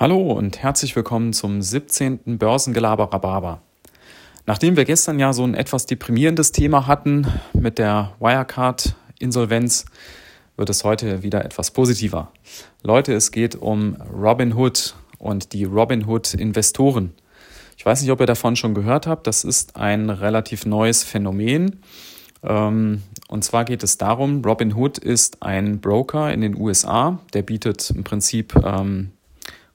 Hallo und herzlich willkommen zum 17. Börsengelaber Rhabarber. Nachdem wir gestern ja so ein etwas deprimierendes Thema hatten mit der Wirecard-Insolvenz, wird es heute wieder etwas positiver. Leute, es geht um Robinhood und die Robinhood-Investoren. Ich weiß nicht, ob ihr davon schon gehört habt. Das ist ein relativ neues Phänomen. Ähm, und zwar geht es darum, Robinhood ist ein Broker in den USA, der bietet im Prinzip ähm,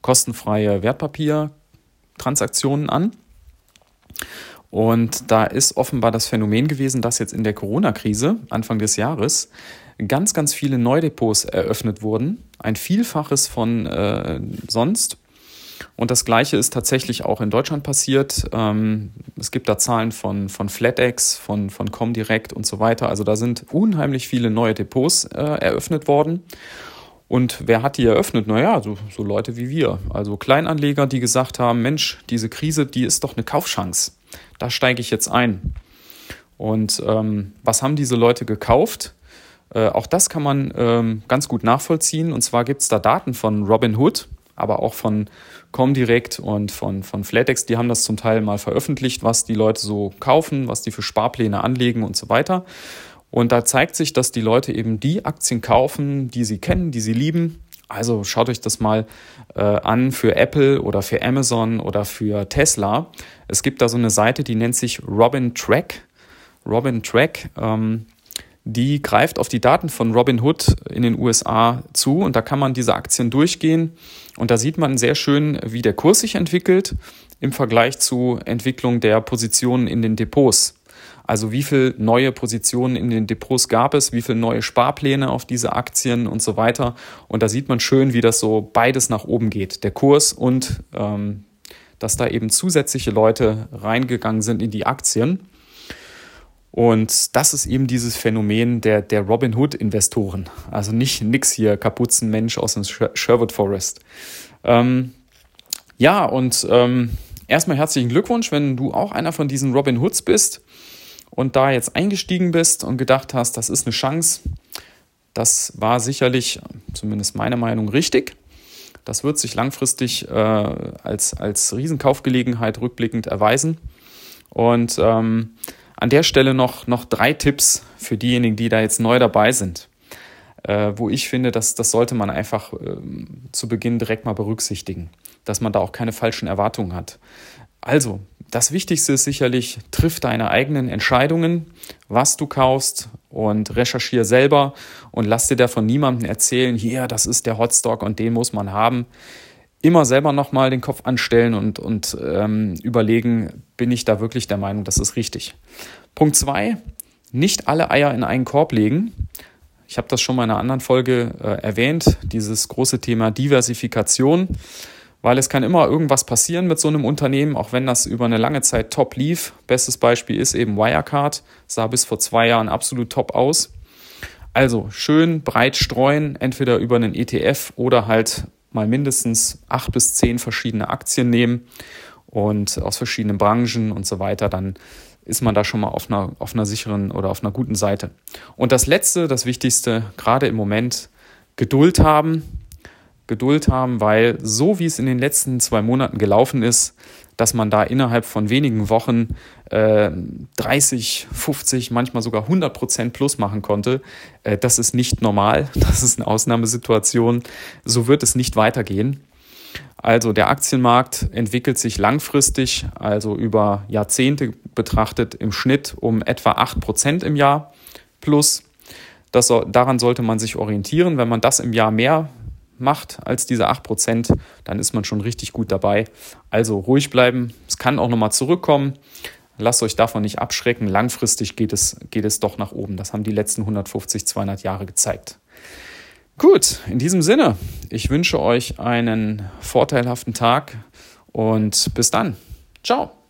kostenfreie Wertpapiertransaktionen an. Und da ist offenbar das Phänomen gewesen, dass jetzt in der Corona-Krise Anfang des Jahres ganz, ganz viele Neudepots eröffnet wurden. Ein Vielfaches von äh, sonst. Und das Gleiche ist tatsächlich auch in Deutschland passiert. Ähm, es gibt da Zahlen von, von FlatEx, von, von Comdirect und so weiter. Also da sind unheimlich viele neue Depots äh, eröffnet worden. Und wer hat die eröffnet? Naja, so, so Leute wie wir. Also Kleinanleger, die gesagt haben, Mensch, diese Krise, die ist doch eine Kaufchance. Da steige ich jetzt ein. Und ähm, was haben diese Leute gekauft? Äh, auch das kann man ähm, ganz gut nachvollziehen. Und zwar gibt es da Daten von Robinhood, aber auch von Comdirect und von, von Flatex. Die haben das zum Teil mal veröffentlicht, was die Leute so kaufen, was die für Sparpläne anlegen und so weiter. Und da zeigt sich, dass die Leute eben die Aktien kaufen, die sie kennen, die sie lieben. Also schaut euch das mal äh, an für Apple oder für Amazon oder für Tesla. Es gibt da so eine Seite, die nennt sich Robin Track. Robin Track. Ähm, die greift auf die Daten von Robinhood in den USA zu und da kann man diese Aktien durchgehen und da sieht man sehr schön, wie der Kurs sich entwickelt im Vergleich zu Entwicklung der Positionen in den Depots. Also wie viele neue Positionen in den Depots gab es, wie viele neue Sparpläne auf diese Aktien und so weiter. Und da sieht man schön, wie das so beides nach oben geht, der Kurs und ähm, dass da eben zusätzliche Leute reingegangen sind in die Aktien. Und das ist eben dieses Phänomen der, der Robin Hood-Investoren. Also nicht nix hier Kapuzenmensch aus dem Sherwood Forest. Ähm, ja, und ähm, erstmal herzlichen Glückwunsch, wenn du auch einer von diesen Robin Hoods bist und da jetzt eingestiegen bist und gedacht hast, das ist eine Chance, das war sicherlich, zumindest meine Meinung, richtig. Das wird sich langfristig äh, als, als Riesenkaufgelegenheit rückblickend erweisen. Und ähm, an der Stelle noch, noch drei Tipps für diejenigen, die da jetzt neu dabei sind, äh, wo ich finde, dass das sollte man einfach äh, zu Beginn direkt mal berücksichtigen, dass man da auch keine falschen Erwartungen hat. Also, das Wichtigste ist sicherlich, triff deine eigenen Entscheidungen, was du kaufst und recherchiere selber und lass dir davon niemandem erzählen, hier, das ist der Hotstock und den muss man haben. Immer selber nochmal den Kopf anstellen und, und ähm, überlegen, bin ich da wirklich der Meinung, das ist richtig. Punkt zwei, nicht alle Eier in einen Korb legen. Ich habe das schon mal in einer anderen Folge äh, erwähnt, dieses große Thema Diversifikation weil es kann immer irgendwas passieren mit so einem Unternehmen, auch wenn das über eine lange Zeit top lief. Bestes Beispiel ist eben Wirecard, sah bis vor zwei Jahren absolut top aus. Also schön breit streuen, entweder über einen ETF oder halt mal mindestens acht bis zehn verschiedene Aktien nehmen und aus verschiedenen Branchen und so weiter, dann ist man da schon mal auf einer, auf einer sicheren oder auf einer guten Seite. Und das Letzte, das Wichtigste, gerade im Moment, Geduld haben, Geduld haben, weil so wie es in den letzten zwei Monaten gelaufen ist, dass man da innerhalb von wenigen Wochen äh, 30, 50, manchmal sogar 100 Prozent plus machen konnte, äh, das ist nicht normal. Das ist eine Ausnahmesituation. So wird es nicht weitergehen. Also der Aktienmarkt entwickelt sich langfristig, also über Jahrzehnte betrachtet, im Schnitt um etwa 8 Prozent im Jahr plus. Das, daran sollte man sich orientieren. Wenn man das im Jahr mehr macht als diese 8%, dann ist man schon richtig gut dabei. Also ruhig bleiben. Es kann auch nochmal zurückkommen. Lasst euch davon nicht abschrecken. Langfristig geht es, geht es doch nach oben. Das haben die letzten 150, 200 Jahre gezeigt. Gut, in diesem Sinne, ich wünsche euch einen vorteilhaften Tag und bis dann. Ciao.